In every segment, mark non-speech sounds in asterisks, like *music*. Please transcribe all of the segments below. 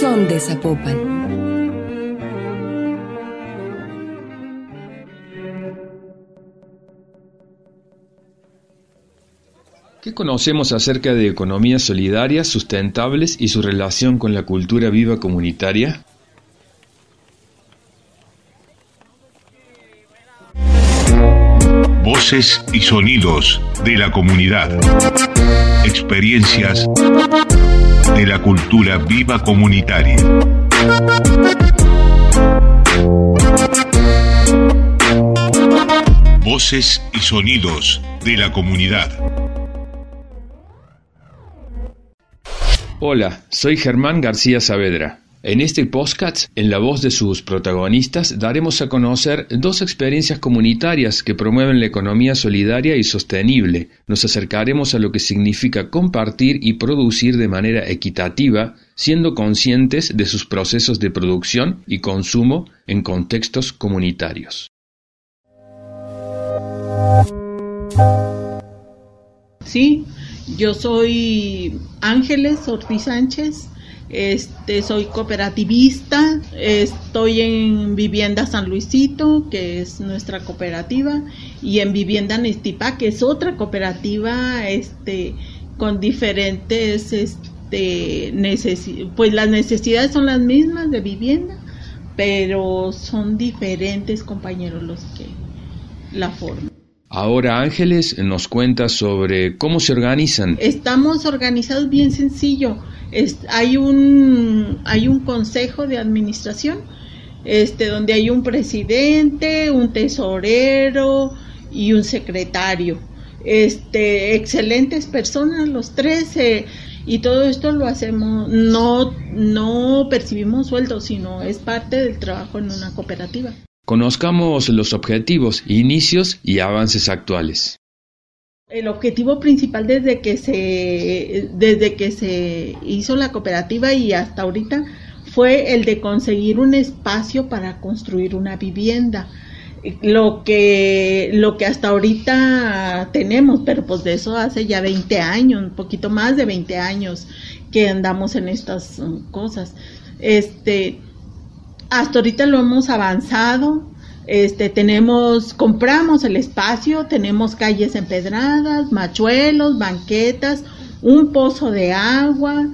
Son de Zapopan. ¿Qué conocemos acerca de economías solidarias, sustentables y su relación con la cultura viva comunitaria? Voces y sonidos de la comunidad. Experiencias de la cultura viva comunitaria. Voces y sonidos de la comunidad. Hola, soy Germán García Saavedra. En este podcast, en la voz de sus protagonistas, daremos a conocer dos experiencias comunitarias que promueven la economía solidaria y sostenible. Nos acercaremos a lo que significa compartir y producir de manera equitativa, siendo conscientes de sus procesos de producción y consumo en contextos comunitarios. Sí, yo soy Ángeles Ortiz Sánchez, este, soy cooperativista, estoy en Vivienda San Luisito, que es nuestra cooperativa, y en Vivienda Nestipa, que es otra cooperativa, este, con diferentes, este, pues las necesidades son las mismas de vivienda, pero son diferentes compañeros los que la forman. Ahora Ángeles nos cuenta sobre cómo se organizan. Estamos organizados bien sencillo hay, un, hay un consejo de administración este, donde hay un presidente, un tesorero y un secretario. Este, excelentes personas los tres eh, y todo esto lo hacemos, no, no percibimos sueldos, sino es parte del trabajo en una cooperativa. Conozcamos los objetivos, inicios y avances actuales. El objetivo principal desde que se desde que se hizo la cooperativa y hasta ahorita fue el de conseguir un espacio para construir una vivienda. Lo que lo que hasta ahorita tenemos, pero pues de eso hace ya 20 años, un poquito más de 20 años que andamos en estas cosas. Este hasta ahorita lo hemos avanzado, este, tenemos, compramos el espacio, tenemos calles empedradas, machuelos, banquetas, un pozo de agua,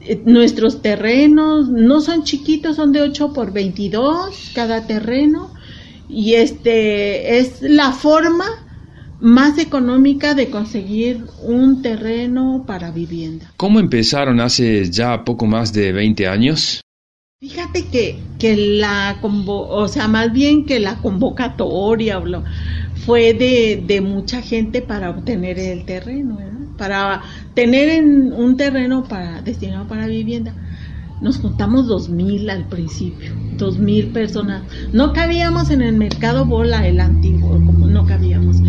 eh, nuestros terrenos no son chiquitos, son de 8 por 22 cada terreno y este es la forma más económica de conseguir un terreno para vivienda. ¿Cómo empezaron hace ya poco más de 20 años? Fíjate que, que la, o sea, más bien que la convocatoria fue de, de, mucha gente para obtener el terreno, para tener en un terreno para destinado para vivienda. Nos juntamos dos mil al principio, dos mil personas. No cabíamos en el mercado bola, el antiguo, como no cabíamos.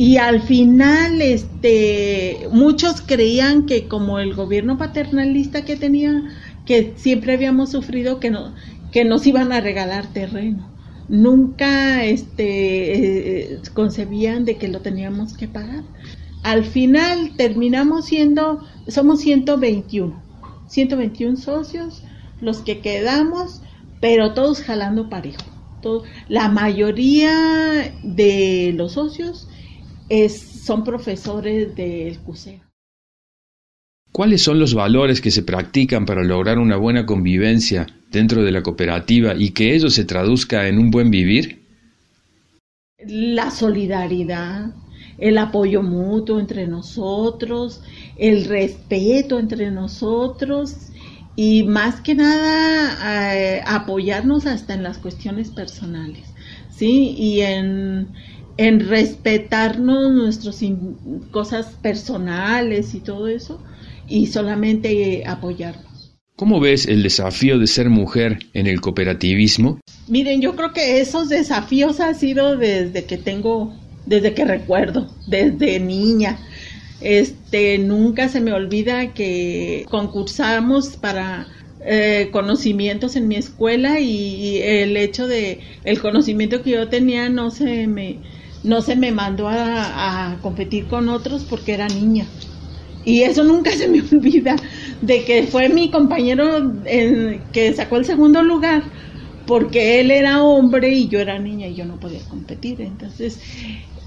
Y al final, este, muchos creían que como el gobierno paternalista que tenía que siempre habíamos sufrido que, no, que nos iban a regalar terreno. Nunca este, eh, concebían de que lo teníamos que pagar. Al final terminamos siendo, somos 121, 121 socios, los que quedamos, pero todos jalando parejo. la mayoría de los socios es, son profesores del CUSEA. ¿Cuáles son los valores que se practican para lograr una buena convivencia dentro de la cooperativa y que ello se traduzca en un buen vivir? La solidaridad, el apoyo mutuo entre nosotros, el respeto entre nosotros y más que nada eh, apoyarnos hasta en las cuestiones personales, ¿sí? Y en, en respetarnos nuestras cosas personales y todo eso y solamente apoyarnos. ¿Cómo ves el desafío de ser mujer en el cooperativismo? Miren, yo creo que esos desafíos han sido desde que tengo, desde que recuerdo, desde niña. Este, nunca se me olvida que concursamos para eh, conocimientos en mi escuela y el hecho de el conocimiento que yo tenía no se me no se me mandó a competir con otros porque era niña Y eso nunca *laughs* se me olvida, de que fue mi compañero que sacó el segundo lugar, porque él era hombre y yo era niña y yo no podía competir. Entonces,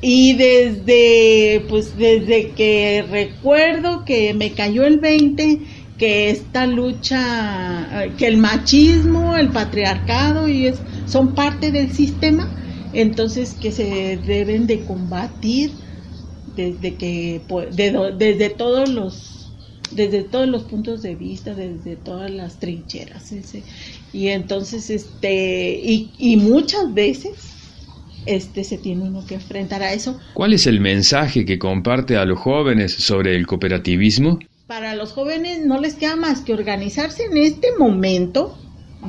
y desde, pues desde que recuerdo que me cayó el 20, que esta lucha, que el machismo, el patriarcado y es, son parte del sistema, entonces que se deben de combatir desde que desde todos los desde todos los puntos de vista, desde todas las trincheras. y entonces, este, y, y muchas veces este se tiene uno que enfrentar a eso. ¿Cuál es el mensaje que comparte a los jóvenes sobre el cooperativismo? Para los jóvenes no les queda más que organizarse en este momento,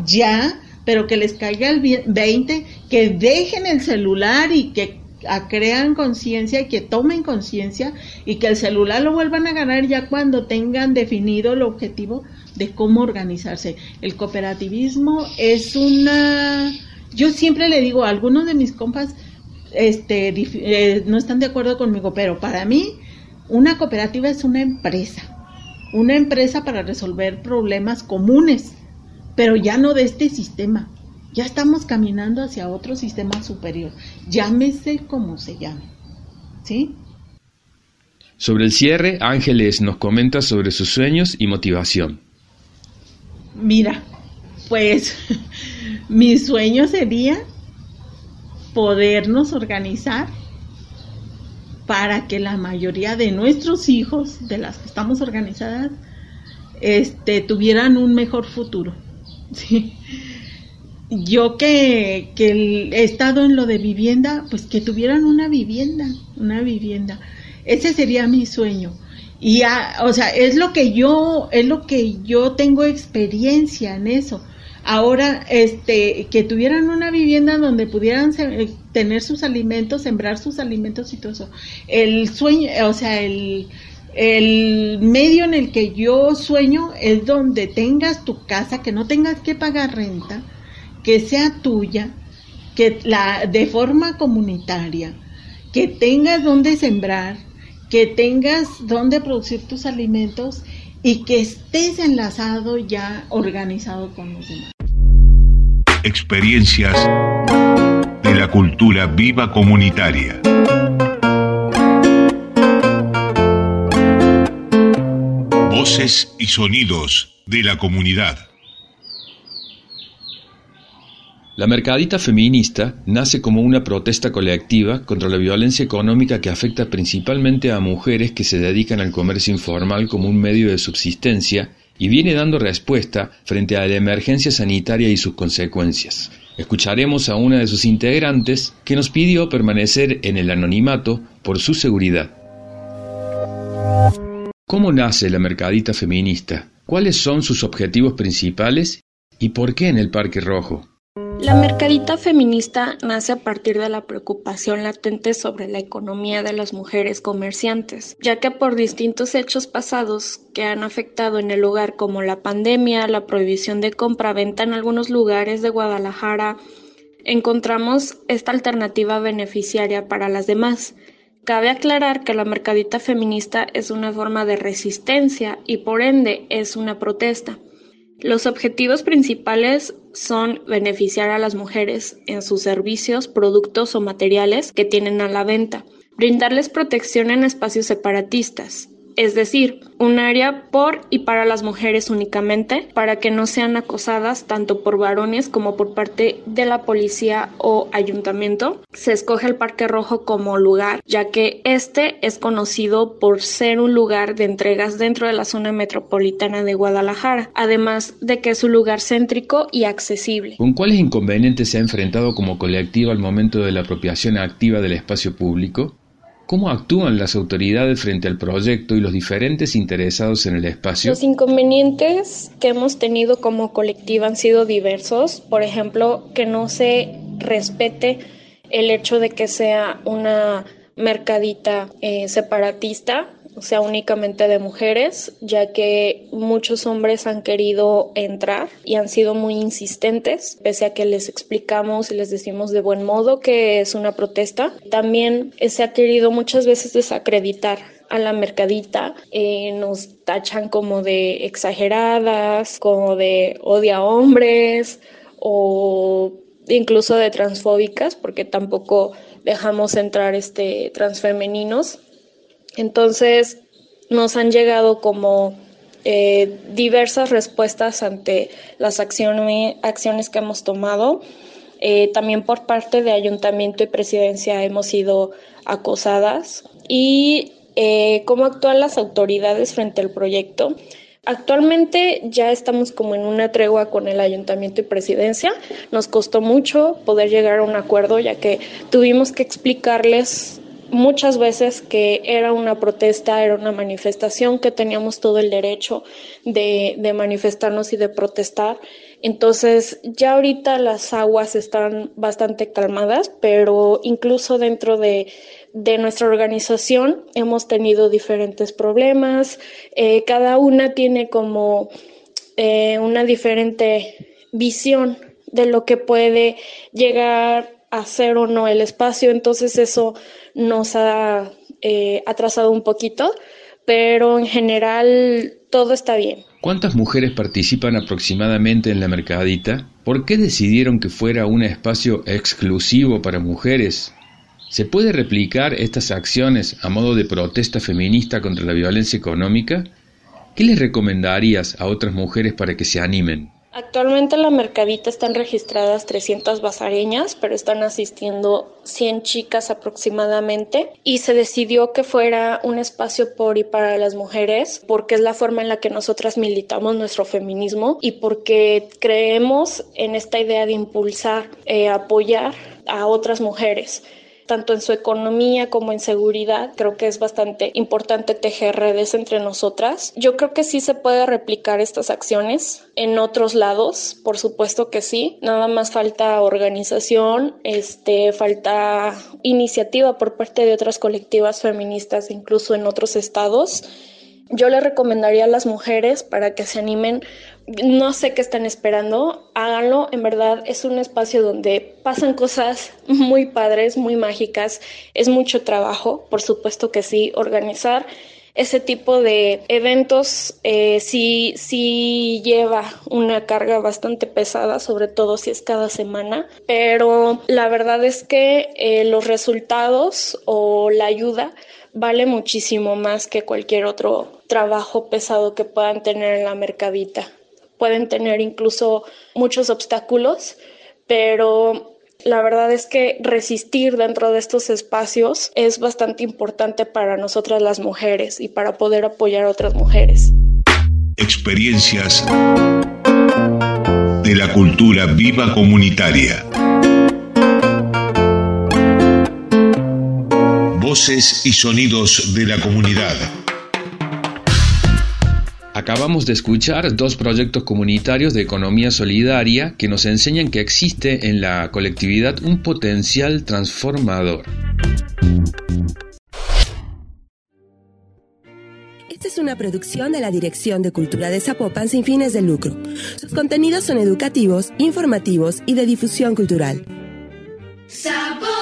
ya, pero que les caiga el 20, que dejen el celular y que crean conciencia y que tomen conciencia y que el celular lo vuelvan a ganar ya cuando tengan definido el objetivo de cómo organizarse. El cooperativismo es una yo siempre le digo a algunos de mis compas, este, eh, no están de acuerdo conmigo, pero para mí una cooperativa es una empresa, una empresa para resolver problemas comunes, pero ya no de este sistema. Ya estamos caminando hacia otro sistema superior, llámese como se llame. ¿Sí? Sobre el cierre, Ángeles nos comenta sobre sus sueños y motivación. Mira, pues *laughs* mi sueño sería podernos organizar para que la mayoría de nuestros hijos, de las que estamos organizadas, este, tuvieran un mejor futuro. *laughs* Yo que, que he estado en lo de vivienda, pues que tuvieran una vivienda, una vivienda. Ese sería mi sueño. Y, o sea, es lo que yo, es lo que yo tengo experiencia en eso ahora este que tuvieran una vivienda donde pudieran tener sus alimentos, sembrar sus alimentos y todo eso. El sueño, o sea, el, el medio en el que yo sueño es donde tengas tu casa, que no tengas que pagar renta, que sea tuya, que la de forma comunitaria, que tengas donde sembrar, que tengas donde producir tus alimentos y que estés enlazado ya organizado con los demás experiencias de la cultura viva comunitaria. Voces y sonidos de la comunidad. La Mercadita Feminista nace como una protesta colectiva contra la violencia económica que afecta principalmente a mujeres que se dedican al comercio informal como un medio de subsistencia y viene dando respuesta frente a la emergencia sanitaria y sus consecuencias. Escucharemos a una de sus integrantes que nos pidió permanecer en el anonimato por su seguridad. ¿Cómo nace la Mercadita Feminista? ¿Cuáles son sus objetivos principales? ¿Y por qué en el Parque Rojo? La mercadita feminista nace a partir de la preocupación latente sobre la economía de las mujeres comerciantes, ya que por distintos hechos pasados que han afectado en el lugar como la pandemia, la prohibición de compra-venta en algunos lugares de Guadalajara, encontramos esta alternativa beneficiaria para las demás. Cabe aclarar que la mercadita feminista es una forma de resistencia y por ende es una protesta. Los objetivos principales son beneficiar a las mujeres en sus servicios, productos o materiales que tienen a la venta, brindarles protección en espacios separatistas, es decir, un área por y para las mujeres únicamente, para que no sean acosadas tanto por varones como por parte de la policía o ayuntamiento. Se escoge el Parque Rojo como lugar, ya que este es conocido por ser un lugar de entregas dentro de la zona metropolitana de Guadalajara, además de que es un lugar céntrico y accesible. ¿Con cuáles inconvenientes se ha enfrentado como colectivo al momento de la apropiación activa del espacio público? ¿Cómo actúan las autoridades frente al proyecto y los diferentes interesados en el espacio? Los inconvenientes que hemos tenido como colectivo han sido diversos. Por ejemplo, que no se respete el hecho de que sea una mercadita eh, separatista sea únicamente de mujeres, ya que muchos hombres han querido entrar y han sido muy insistentes, pese a que les explicamos y les decimos de buen modo que es una protesta. También se ha querido muchas veces desacreditar a la mercadita, eh, nos tachan como de exageradas, como de odia hombres o incluso de transfóbicas, porque tampoco dejamos entrar este transfemeninos. Entonces nos han llegado como eh, diversas respuestas ante las acciones, que hemos tomado. Eh, también por parte de ayuntamiento y presidencia hemos sido acosadas. ¿Y eh, cómo actúan las autoridades frente al proyecto? Actualmente ya estamos como en una tregua con el ayuntamiento y presidencia. Nos costó mucho poder llegar a un acuerdo ya que tuvimos que explicarles muchas veces que era una protesta, era una manifestación, que teníamos todo el derecho de, manifestarnos y de protestar. Entonces, ya ahorita las aguas están bastante calmadas, pero incluso dentro de, de nuestra organización hemos tenido diferentes problemas. Eh, cada una tiene como eh, una diferente visión de lo que puede llegar a ser o no el espacio. Entonces, eso nos ha eh, atrasado un poquito, pero en general todo está bien. ¿Cuántas mujeres participan aproximadamente en la mercadita? ¿Por qué decidieron que fuera un espacio exclusivo para mujeres? ¿Se puede replicar estas acciones a modo de protesta feminista contra la violencia económica? ¿Qué les recomendarías a otras mujeres para que se animen? Actualmente en la mercadita están registradas 300 basareñas, pero están asistiendo 100 chicas aproximadamente. Y se decidió que fuera un espacio por y para las mujeres porque es la forma en la que nosotras militamos nuestro feminismo y porque creemos en esta idea de impulsar, eh, apoyar a otras mujeres tanto en su economía como en seguridad. Creo que es bastante importante tejer redes entre nosotras. Yo creo que sí se puede replicar estas acciones en otros lados, por supuesto que sí. Nada más falta organización, este, falta iniciativa por parte de otras colectivas feministas, incluso en otros estados. Yo le recomendaría a las mujeres para que se animen. No sé qué están esperando, háganlo, en verdad es un espacio donde pasan cosas muy padres, muy mágicas, es mucho trabajo, por supuesto que sí, organizar ese tipo de eventos eh, sí, sí lleva una carga bastante pesada, sobre todo si es cada semana, pero la verdad es que eh, los resultados o la ayuda vale muchísimo más que cualquier otro trabajo pesado que puedan tener en la mercadita pueden tener incluso muchos obstáculos, pero la verdad es que resistir dentro de estos espacios es bastante importante para nosotras las mujeres y para poder apoyar a otras mujeres. Experiencias de la cultura viva comunitaria. Voces y sonidos de la comunidad. Acabamos de escuchar dos proyectos comunitarios de economía solidaria que nos enseñan que existe en la colectividad un potencial transformador. Esta es una producción de la Dirección de Cultura de Zapopan sin fines de lucro. Sus contenidos son educativos, informativos y de difusión cultural. Zapopan.